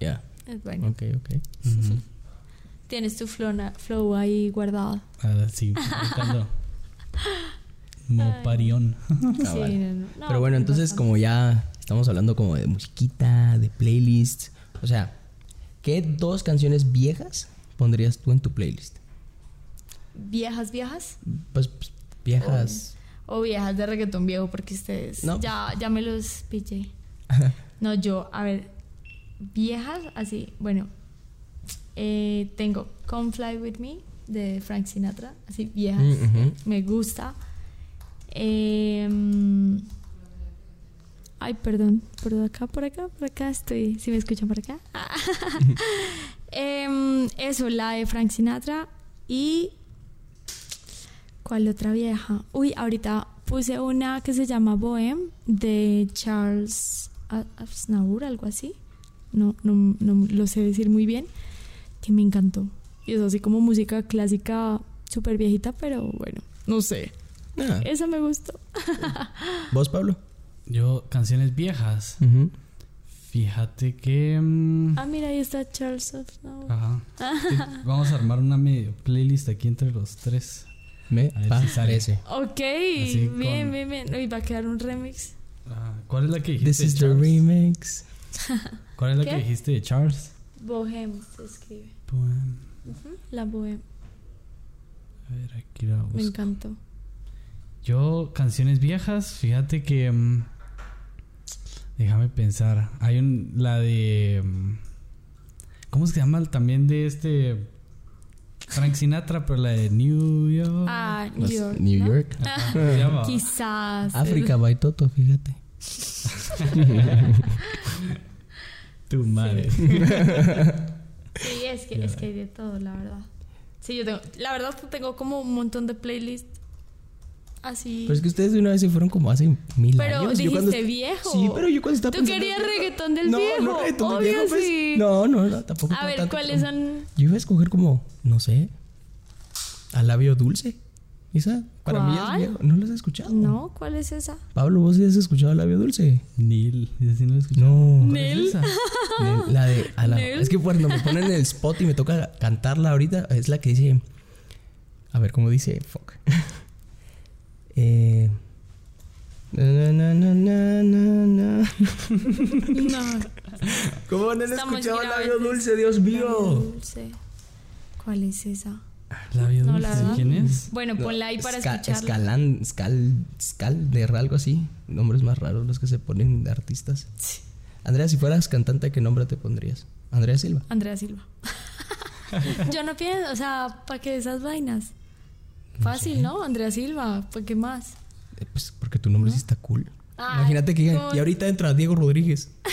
Ya, Es bueno. ok, ok. Tienes tu flow, ahí guardado. Ah, sí. <laughs> Moparión. <laughs> Ah, sí, vale. no, Pero bueno, es entonces como ya estamos hablando como de musiquita, de playlists, o sea, ¿qué dos canciones viejas pondrías tú en tu playlist? ¿Viejas, viejas? Pues, pues, viejas. O viejas de reggaetón viejo, porque ustedes No. ya, ya me los pillé. <laughs> No, yo, a ver, viejas, así, bueno, eh, tengo Come Fly With Me de Frank Sinatra, así viejas, Mm, ujú. me gusta. Em, ay, perdón, por acá, por acá, por acá estoy, si me escuchan por acá. <laughs> Em, eso, la de Frank Sinatra y... ¿Cuál otra vieja? Uy, ahorita puse una que se llama Bohem de Charles Aznavour, algo así. No, no, no lo sé decir muy bien. Que me encantó. Y es así como música clásica súper viejita, pero bueno, no sé. Ah, Esa me gustó. <laughs> ¿Vos, Pablo? Yo, canciones viejas. Fíjate que. mm, Ah, mira, ahí está Charles Aznavour. Ajá. <laughs> Sí, Vamos a armar una medio playlist aquí entre los tres. Me parece. Ok, Así bien, con- bien, bien. Uy, va a quedar un remix. Ah, ¿Cuál es la que dijiste? This is the Charles? remix. <laughs> ¿Cuál es la ¿Qué? que dijiste de Charles? Bohem se escribe. Bohem. La Bohem. A ver, aquí la Me busco. encantó. Yo, canciones viejas, fíjate que. mm, déjame pensar. Hay un. La de. mm, ¿Cómo se llama? También de este. Frank Sinatra, pero la de New York. Ah, New York. New ¿no? York. <laughs> Quizás. África by Toto, fíjate. <laughs> Tu madre. <laughs> Sí, es que, es que hay de todo, la verdad. Sí, yo tengo. La verdad, tengo como un montón de playlists así. Pero es que ustedes de una vez se fueron como hace mil Pero años. Cuando dijiste viejo. Sí, pero yo cuando estaba Tú pensando- querías reggaetón del no, viejo. No, reggaetón del Obvio viejo, pues. sí. No, no, no, tampoco. A ver, ¿cuáles como- son? Yo iba a escoger como, no sé, a labio dulce. ¿Esa? Para mí ¿Cuál? es viejo. ¿No lo has escuchado? No, ¿cuál es esa? Pablo, ¿vos sí has escuchado labio dulce? Neil. ¿Ese sí no lo he escuchado? No. ¿Cuál es esa? La de. a la- es que cuando me ponen en el spot y me toca cantarla ahorita, es la que dice. A ver, ¿cómo dice? Fuck. <laughs> eh. Na, na, na, na, na, na. No. ¿Cómo no han escuchado labio dulce, Dios mío? Dulce. ¿Cuál es esa? No, la verdad. ¿Quién es? Bueno, No, ponla ahí para Ska- escucharla. Escalan, Scal, Scalder, algo así. Nombres más raros los que se ponen de artistas. Sí. Andrea, si fueras cantante, ¿qué nombre te pondrías? Andrea Silva. Andrea Silva. <laughs> Yo no pienso, o sea, ¿para qué esas vainas? Fácil, ¿no? Andrea Silva, ¿para qué más? Eh, Pues porque tu nombre sí está cool. Ay, Imagínate que digan, con- y ahorita entra Diego Rodríguez. <laughs>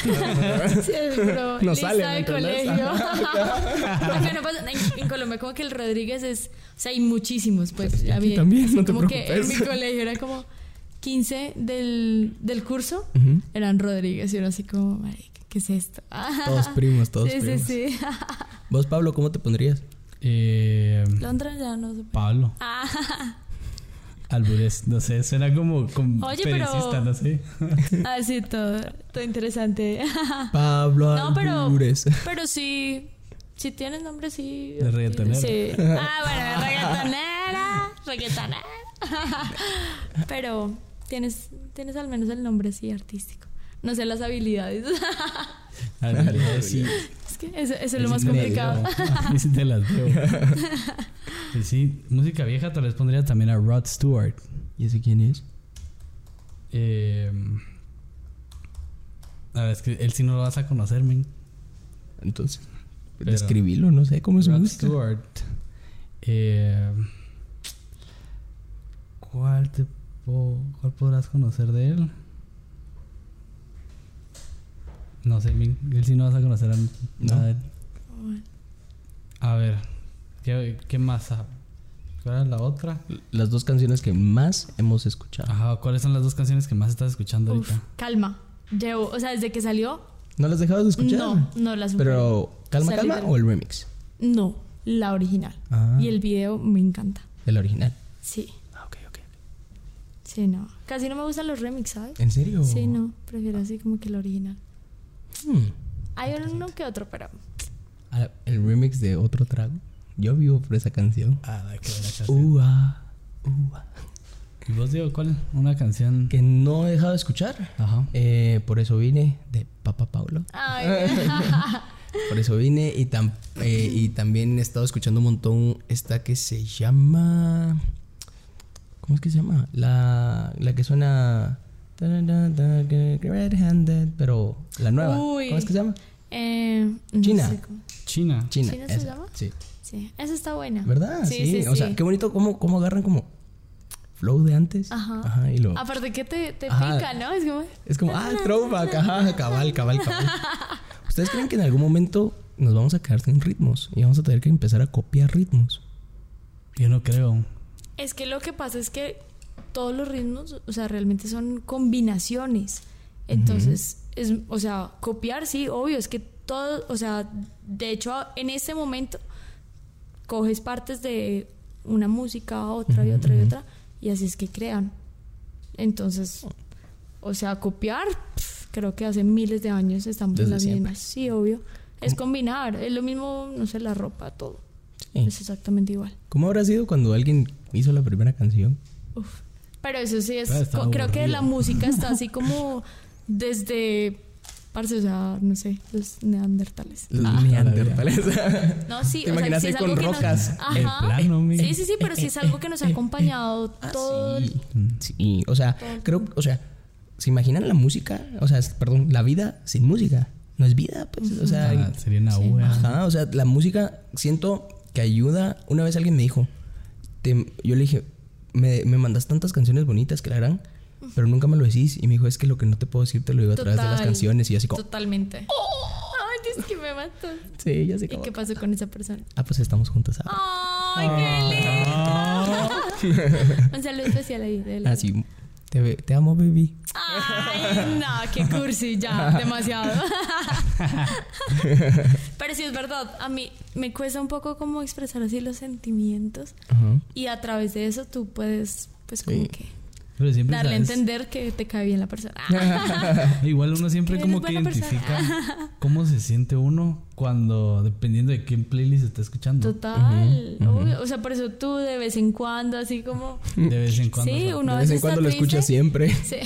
Sí, <laughs> No lista sale, de colegio. <laughs> No pasa- en, en Colombia como que el Rodríguez es, o sea, hay muchísimos, pues. Aquí había- también, así no te como que en mi preocupes. colegio era como 15 del, del curso Ujú. eran Rodríguez y era así como, ¿qué es esto? Todos primos, todos sí, primos. sí, sí. Vos, Pablo, ¿cómo te pondrías? Eh, Londra ya no sé. Pablo. Ah, Alburés. No sé, suena como. como Oye, pero- no sé. <laughs> ah, sí, todo, todo interesante. <laughs> Pablo No, pero, Albures. pero sí, si tienes nombre, sí. De reggaetonera. Sí. Ah, bueno, de reggaetonera, reggaetonera. <laughs> Pero tienes, tienes al menos el nombre sí artístico. No sé las habilidades. Alburés, sí. Es que eso, eso es lo más te complicado. te <laughs> las debo. Y <laughs> sí, música vieja tal vez pondría también a Rod Stewart. ¿Y ese quién es? Eh, a ver, es que él sí no lo vas a conocer, men. Entonces, Pero- describilo, no sé cómo es su Rod música. Stewart. Eh, ¿Cuál te po- cuál podrás conocer de él? No sé, él sí no vas a conocer a nada de él. A ver, ¿qué, qué más? Ah, ¿Cuál era la otra? Las dos canciones que más hemos escuchado. Ajá, ¿cuáles son las dos canciones que más estás escuchando Uf, ahorita? calma. Llevo, o sea, desde que salió, ¿No las dejabas de escuchar? no, no las Pero, ¿Calma, Salió calma o el remix? No, la original. Ah. Y el video me encanta. El original. Sí, Ah, ok, ok. sí, no. Casi no me gustan los remix, ¿sabes? ¿En serio? Sí, no. Prefiero así como que el original. Hmm. Hay uno que otro, pero. Ah, el remix de otro trago. Yo vivo por esa canción. Ah, qué buena canción. Ua, ua. ¿Y vos, Diego, cuál? Una canción. Que no he dejado de escuchar. Ajá. Eh, por eso vine de Papa Paulo. Ay, <laughs> Por eso vine y, tam- eh, y también he estado escuchando un montón esta que se llama... ¿Cómo es que se llama? La, la que suena... Red-handed, pero la nueva. Uy. ¿Cómo es que se llama? eh, no China. sé cómo- China. China. ¿China se esa, llama? Sí. Sí, esa está buena. ¿Verdad? Sí, sí, O sea, sí. qué bonito cómo, cómo agarran como flow de antes. Ajá. y lo... Aparte que te, te Ajá. pica, ¿no? Es como. Es como, ah, <laughs> throwback, ajá, cabal, cabal, cabal. <laughs> ¿Ustedes creen que en algún momento nos vamos a quedar sin ritmos y vamos a tener que empezar a copiar ritmos? Yo no creo. Es que lo que pasa es que todos los ritmos, o sea, realmente son combinaciones. Entonces, es, o sea, copiar, sí, obvio, es que todo, o sea, de hecho, en este momento coges partes de una música, otra y otra y otra, y así es que crean. Entonces, o sea, copiar, creo que hace miles de años estamos en Desde las siempre. mismas. Sí, obvio. Es combinar, es lo mismo, no sé, la ropa, todo. Sí. Es exactamente igual. ¿Cómo habrá sido cuando alguien hizo la primera canción? Uf. Pero eso sí es. Ah, creo que la música está así <laughs> como desde. Parce, o sea, no sé, los neandertales. Los Ah, neandertales. <laughs> No, sí, ¿Te o sea, imaginas ahí es con algo que nos- rocas? Ajá. Plano. Sí, sí, sí, pero sí es algo que nos ha <laughs> acompañado Ah, todo. el- sí. Sí, o sea, creo, o sea, ¿se imaginan la música? O sea, perdón, la vida sin música. No es vida, pues, o sea, Ah, sería una Sí. Ajá, o sea, la música siento que ayuda. Una vez alguien me dijo, te- yo le dije, me, me mandas tantas canciones bonitas que la gran, pero nunca me lo decís. Y me dijo, es que lo que no te puedo decir te lo digo a través de las canciones. Y así como, Totalmente. Ay, es que me mató. sí, ya sé ¿Y qué pasó con esa persona? Ah, pues estamos juntos ahora. Ay, Ah. qué lindo. <laughs> Un saludo especial ahí. de la- Así, te, amo, baby. Ay, no, qué cursi, ya, <laughs> demasiado. Pero sí es verdad, a mí me cuesta un poco como expresar así los sentimientos Ajá. y a través de eso tú puedes, pues como Sí. que Pero siempre darle a entender que te cae bien la persona. <laughs> Igual uno siempre como que identifica <laughs> cómo se siente uno cuando, dependiendo de qué playlist está escuchando. Total, obvio. o sea, por eso tú de vez en cuando así como... De vez en cuando. Sí, uno a de vez veces en cuando está lo escuchas triste. siempre. <laughs> Sí.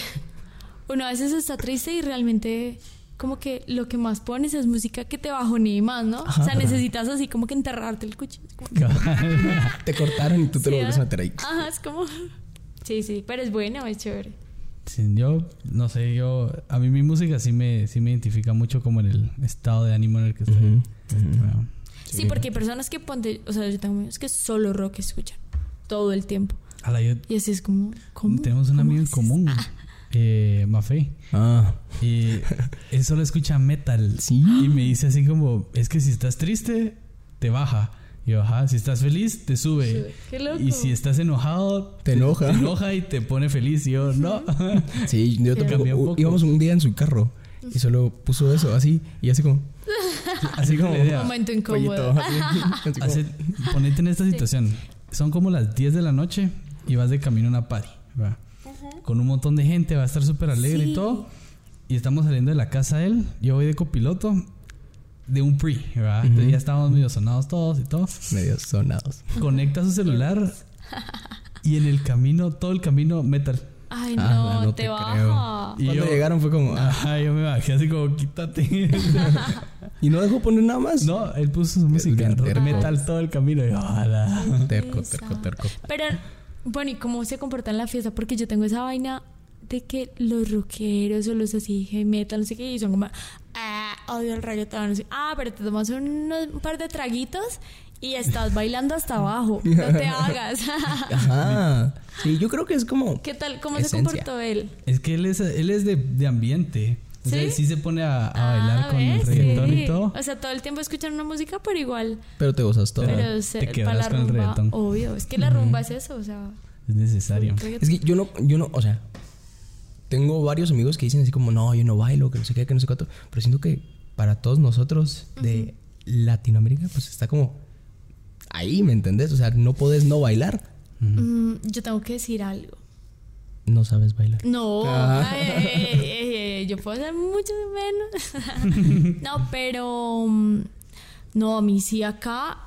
Uno a veces está triste y realmente como que lo que más pones es música que te bajonee más, ¿no? Ajá. o sea, necesitas así como que enterrarte el cuchillo. Te cortaron y tú te lo vuelves a ¿ah? meter ahí. Ajá, es como... Sí, sí, pero es bueno, es chévere. Sí, yo, no sé, yo, a mí mi música sí me, sí me identifica mucho como en el estado de ánimo en el que estoy. Bueno, Sí, porque hay personas que ponte, o sea, yo tengo amigos que solo rock escuchan todo el tiempo. ala, yo- Y así es como, ¿cómo? tenemos un ¿Cómo amigo en común, eh, Mafe. Ah, Y él solo escucha metal. Sí. Y me dice así como, es que si estás triste, te baja. Y yo, ajá, si estás feliz, te sube. Qué loco. Y si estás enojado, Te enoja. Te enoja y te pone feliz. Y yo, no. <laughs> sí, yo tampoco- un poco. íbamos un día en su carro y solo puso eso así y así como <laughs> Así como la idea. Momento pollito. incómodo. así, así <laughs> como- Hace- ponete en esta situación. Son como las 10 de la noche y vas de camino a una party. Con un montón de gente, va a estar súper alegre Sí. y todo. Y estamos saliendo de la casa de él. Yo voy de copiloto de un pre. ¿verdad? Entonces ya estábamos medio sonados todos y todo. medio sonados. Conecta su celular y en el camino, todo el camino, metal. Ay, Ah, no, te, te baja. Y Cuando yo- llegaron fue como ah, Ajá, yo me bajé así como, quítate. <laughs> y no dejó poner nada más. no, él puso su música, metal todo el camino. Y yo, "Ala". Terco, terco, terco. Pero, bueno, ¿y cómo se comporta en la fiesta? Porque yo tengo esa vaina de que los rockeros o los así metal, no sé qué, y son como, ah, odio el reggaetón. no sé. Ah, pero te tomas unos- un par de traguitos y estás bailando hasta abajo. No te <laughs> hagas. Ajá. Sí, yo creo que es como ¿Qué tal? ¿Cómo Esencia. se comportó él? Es que él es, él es de, de ambiente. O sea, ¿Sí? sí se pone a, a Ah, bailar con el reggaetón Sí. y todo. O sea, todo el tiempo escuchan una música, pero igual. Pero te gozas todo. Pero- Pero se- te para la con el rumba, reggaetón. obvio. Es que la rumba es eso, o sea. Es necesario. Es que yo no, yo no, o sea, tengo varios amigos que dicen así como, no, yo no bailo, que no sé qué, que no sé cuánto. Pero siento que para todos nosotros de Latinoamérica, pues está como ahí, ¿me entendés? O sea, no puedes no bailar. Mm, yo tengo que decir algo. No sabes bailar. No, Ah. ay, ay, ay, ay, yo puedo hacer mucho menos. <laughs> no, pero mm, no, a mí sí acá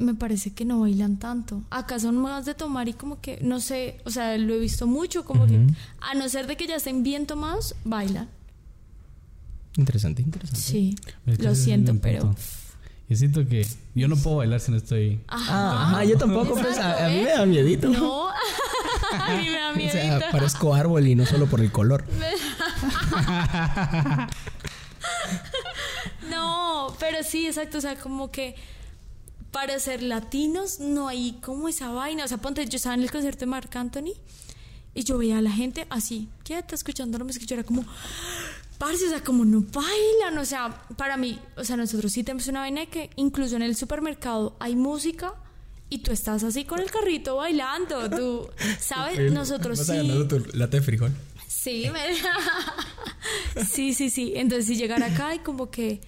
me parece que no bailan tanto. Acá son más de tomar y como que, no sé, o sea, lo he visto mucho, como que a no ser de que ya estén bien tomados, bailan. Interesante, interesante. Sí, Es que lo siento, pero... Yo siento que yo no puedo bailar si no estoy. Ah, ajá, yo tampoco, pues, a, a mí me da miedito. No, <laughs> a mí me da O miedo. sea, parezco árbol y no solo por el color. <laughs> No, pero sí, exacto. O sea, como que para ser latinos no hay como esa vaina. O sea, ponte, yo estaba en el concierto de Marc Anthony y yo veía a la gente así, quieta, escuchando la música. Yo era como, parce, o sea, como no bailan. O sea, para mí, o sea, nosotros sí tenemos una vaina de que incluso en el supermercado hay música. Y tú estás así con el carrito bailando, tú, ¿sabes? Nosotros Vas sí. agarrando tu lata de frijol. Sí, me... <laughs> sí, sí, sí. Entonces, si llegar acá y como que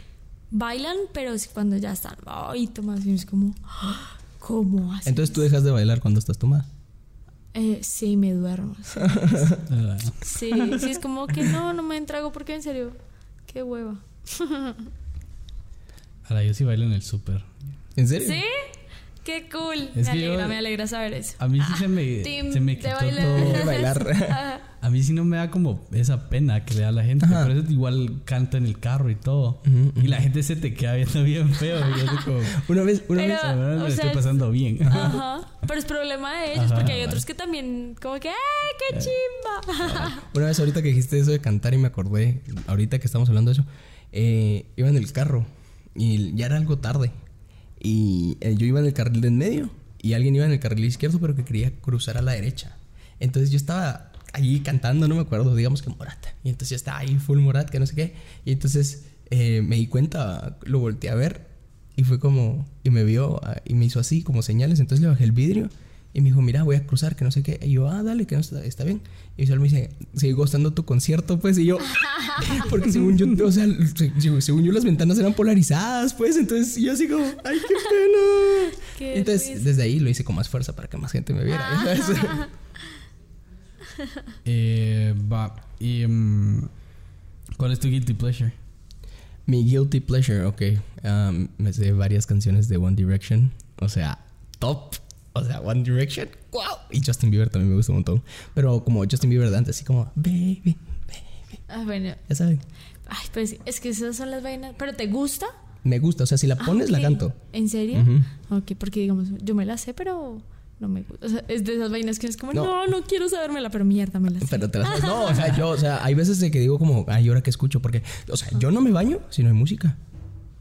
bailan, pero si cuando ya están, ay, Tomás, y es como, "Ah, <gasps> ¿cómo así? Entonces tú dejas de bailar cuando estás tomada. Eh, sí, me duermo. <laughs> Sí. Ah, sí, sí, es como que no, no me entrago porque en serio, qué hueva. <laughs> Ahora yo sí bailo en el súper. ¿En serio? ¿Sí? Qué cool. Es me yo- alegra, me alegra saber eso. A mí sí se me, Team se me quitó todo. Bailar. <laughs> A mí sí no me da como esa pena que le da a la gente. Ajá. Por eso igual canto en el carro y todo. Y la gente se te queda viendo <laughs> bien feo. Y yo como, Una vez, una Pero- vez. "La verdad, o me sea, estoy pasando bien. Ajá. <laughs> Pero es problema de ellos, Ajá, porque hay otros que también, como que, ¡ay, qué chimba! <laughs> Una vez ahorita que dijiste eso de cantar y me acordé, ahorita que estamos hablando de eso, eh, iba en el carro y ya era algo tarde. Y eh, yo iba en el carril de en medio y alguien iba en el carril izquierdo pero que quería cruzar a la derecha. Entonces yo estaba ahí cantando, no me acuerdo, digamos que Morat. Y entonces yo estaba ahí full Morat, que no sé qué. Y entonces eh, me di cuenta, lo volteé a ver y fue como, y me vio ah, y me hizo así como señales. Entonces le bajé el vidrio y me dijo, mira, voy a cruzar, que no sé qué. Y yo, ah, dale, que no está, está bien. Y solo me dice, sigue gustando tu concierto, pues. Y yo, <laughs> <laughs> porque según yo, o sea, se- según yo las ventanas eran polarizadas, pues. Entonces yo así como, ay, qué pena. <laughs> Qué entonces, risa. desde ahí lo hice con más fuerza para que más gente me viera. <laughs> Eh, va. Y, mm, ¿Cuál es tu guilty pleasure? Mi guilty pleasure, ok. Um, me sé varias canciones de One Direction. O sea, top. O sea, One Direction. ¡Wow! Y Justin Bieber también me gusta un montón. Pero como Justin Bieber de antes, así como, baby, baby. Ah, bueno. Ya saben. Ay, pues es que esas son las vainas. ¿Pero te gusta? Me gusta. O sea, si la Ah, pones, la ok. canto. ¿En serio? Ujú. Ok, porque digamos, yo me la sé, pero no me gusta. O sea, es de esas vainas que es como, No. no, no, quiero sabérmela, pero mierda, me la sé. Pero te la <laughs> sabes. No, o sea, yo, o sea, hay veces de que digo como, ay, ¿ahora qué escucho? Porque, o sea, yo no me baño si no hay música.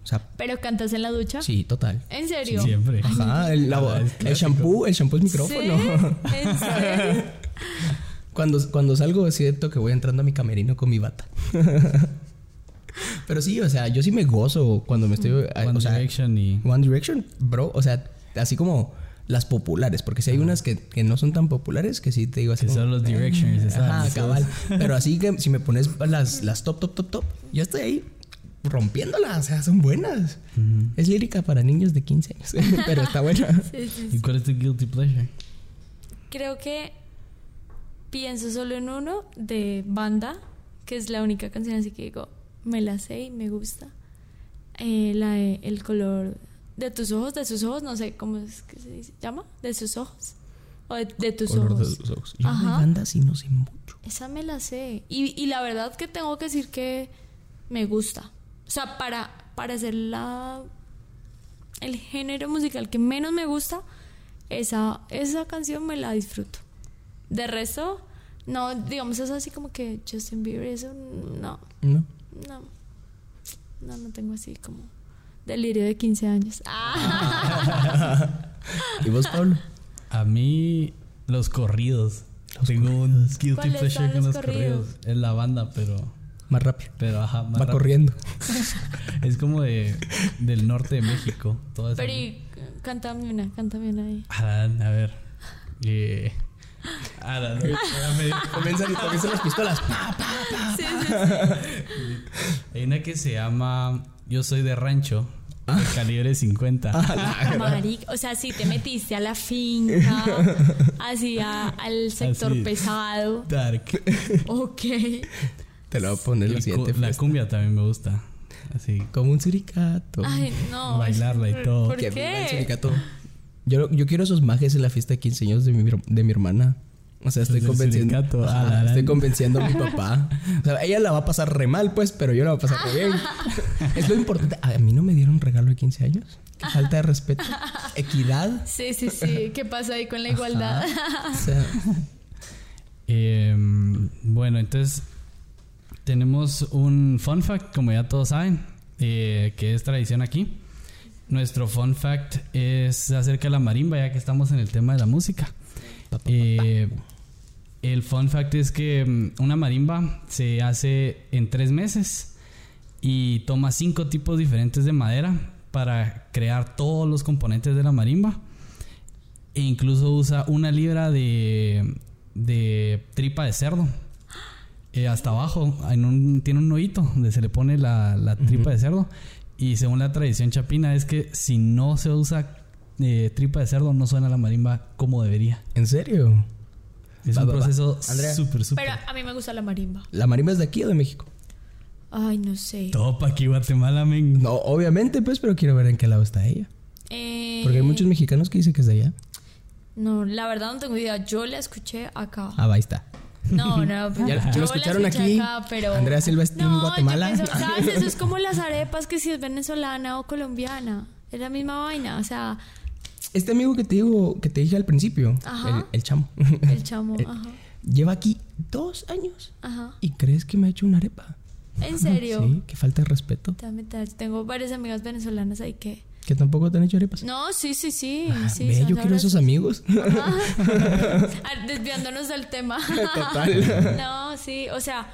O sea, ¿Pero cantas en la ducha? sí, total. ¿En serio? Siempre. Ajá, el, la- es el shampoo, el shampoo es micrófono. ¿Sí? ¿En serio? <laughs> Cuando, cuando salgo siento que voy entrando a mi camerino con mi bata. <laughs> Pero sí, o sea, yo sí me gozo cuando me estoy... One o sea, Direction y. One Direction, bro. O sea, así como las populares. Porque si hay unas que, que no son tan populares que sí te digo así. Que como, son los Directioners, Ajá, ¿sabes? cabal. Pero así que si me pones las, las top, top, top, top, yo estoy ahí rompiéndolas. O sea, son buenas. Es lírica para niños de 15 años. <laughs> Pero está buena. <laughs> Sí, sí, ¿Y cuál es tu guilty pleasure? Creo que pienso solo en uno de banda, que es la única canción así que digo, me la sé y me gusta. Eh, la de El color de tus ojos, de sus ojos, no sé cómo es que se dice, llama, de sus ojos. O de, de tus Color de ojos. los ojos. Yo de Ajá. bandas no sé mucho. Esa me la sé. Y, y la verdad que tengo que decir que me gusta. O sea, para, para hacer la, el género musical que menos me gusta, esa, esa canción me la disfruto. De resto, no, digamos, es así como que Justin Bieber, eso no, ¿No? no. No, no tengo así como delirio de 15 años. <laughs> Ah. ¿Y vos, Pablo? A mí, los corridos. Los Tengo un guilty ¿Cuáles pleasure con los corridos. corridos? Es la banda, pero. Más rápido. Pero ajá, más Va rápido. corriendo. <laughs> Es como de, del norte de México. Toda esa- Pero y, cántame una, cántame una ahí. Adán, a ver. Adán, no, espérame. <laughs> Comienzan, comienzan las pistolas. Pa, pa. Sí, sí, sí. Hay una que se llama Yo soy de rancho, Ah. de calibre 50. <laughs> Marica, o sea, si te metiste a la finca, <laughs> así al sector Así. pesado. Dark. <laughs> Ok. Te lo voy a poner la cu- siguiente la fiesta. cumbia también me gusta. Así. Como un suricato. Ay, no. Bailarla y ¿por- todo. ¿Por qué? suricato. Yo, yo quiero esos majes en la fiesta de 15 años de mi, de mi hermana. O sea, estoy convenciendo. suricato, Ajá, a la estoy convenciendo a mi papá. O sea, ella la va a pasar re mal, pues, pero yo la voy a pasar re bien. <laughs> es lo importante. A mí no me dieron regalo de 15 años. Qué falta de respeto. Equidad. Sí, sí, sí. ¿Qué pasa ahí con la igualdad? O sea, Eh, bueno, entonces tenemos un fun fact, como ya todos saben, eh, que es tradición aquí. Nuestro fun fact es acerca de la marimba, ya que estamos en el tema de la música. Eh, el fun fact es que mm, una marimba se hace en tres meses y toma cinco tipos diferentes de madera para crear todos los componentes de la marimba. E incluso usa una libra de, de tripa de cerdo. <gasps> Eh, hasta abajo en un- tiene un nudito donde se le pone la, la tripa de cerdo. Y según la tradición chapina es que si no se usa eh, tripa de cerdo no suena la marimba como debería. ¿en serio? Es Va, un va, proceso súper, súper. Pero a mí me gusta la marimba. ¿La marimba es de aquí o de México? Ay, no sé. Topa aquí Guatemala, men. No, obviamente, pues, pero quiero ver en qué lado está ella. Eh, Porque hay muchos mexicanos que dicen que es de allá. No, la verdad no tengo idea. Yo la escuché acá. Ah, va, ahí está. No, no, <laughs> Ya- ya yo lo la escucharon escuché aquí. acá, pero... Andrea Silva está en No, yo Guatemala. pienso, <laughs> ¿sabes? Eso es como las arepas que si es venezolana o colombiana. Es la misma vaina, o sea, Este amigo que te digo, que te dije al principio, Ajá. el, el chamo, el chamo, <laughs> ajá, lleva aquí dos años. ajá. ¿Y crees que me ha hecho una arepa? ¿En serio? <laughs> Sí, que falta de respeto. Tengo varias amigas venezolanas ahí que... Que tampoco te han hecho arepas. No, sí, sí, sí. Ah, sí ve, yo quiero esos amigos. <laughs> Ah, Desviándonos del tema. Total. No, sí, o sea,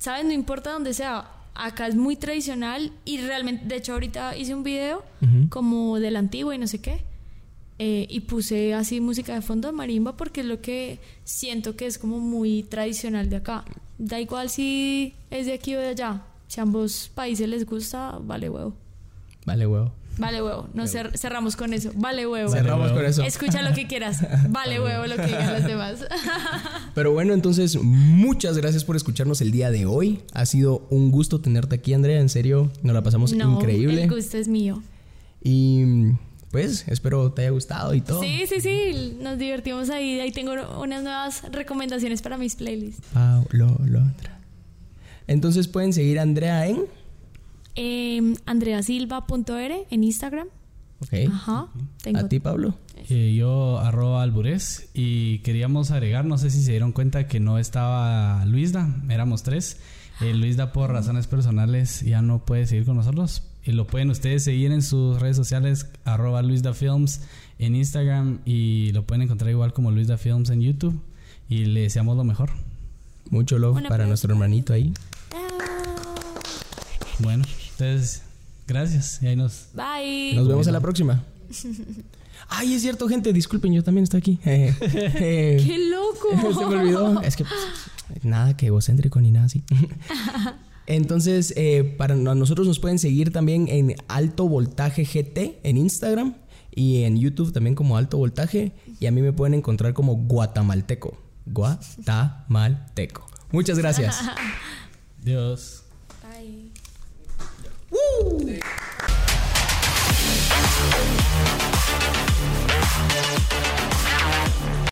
¿sabes? No importa dónde sea. Acá es muy tradicional y realmente, de hecho, ahorita hice un video Ujú. como del antiguo y no sé qué. eh, y puse así música de fondo de marimba porque es lo que siento que es como muy tradicional de acá. Da igual si es de aquí o de allá. Si a ambos países les gusta, vale huevo. Vale, huevo. Vale huevo. Nos cer- cerramos con eso. Vale huevo. Cerramos con eso. Escucha lo que quieras. Vale <laughs> huevo lo que digan los demás. <laughs> Pero bueno, entonces, muchas gracias por escucharnos el día de hoy. Ha sido un gusto tenerte aquí, Andrea. En serio, nos la pasamos No, increíble. el gusto es mío. Y pues, espero te haya gustado y todo. Sí, sí, sí, nos divertimos ahí. Ahí tengo unas nuevas recomendaciones para mis playlists. Paulo Londra. Entonces pueden seguir a Andrea en. Eh, andreasilva.r en Instagram. Ok. Ajá. Tengo. A ti, Pablo. Eh, yo arroba alburés y queríamos agregar, no sé si se dieron cuenta que no estaba Luisda, éramos tres. Eh, Luisda por razones personales ya no puede seguir con nosotros. Y lo pueden ustedes seguir en sus redes sociales, arroba Luisda Films en Instagram y lo pueden encontrar igual como Luisda Films en YouTube. Y le deseamos lo mejor. Mucho love para aplauso. nuestro hermanito ahí. Ah, Bueno, entonces, gracias. Y ahí nos... Bye. Nos vemos a la próxima. <laughs> Ay, es cierto, gente. Disculpen, yo también estoy aquí. <laughs> Eh, eh, ¡Qué loco! <laughs> Se me olvidó. Es que pues, nada que egocéntrico ni nada así. Entonces, eh, para nosotros nos pueden seguir también en Alto Voltaje GT en Instagram y en YouTube también como Alto Voltaje. Y a mí me pueden encontrar como Guatamalteco. Guatamalteco. Muchas gracias. Dios. ¡Uh!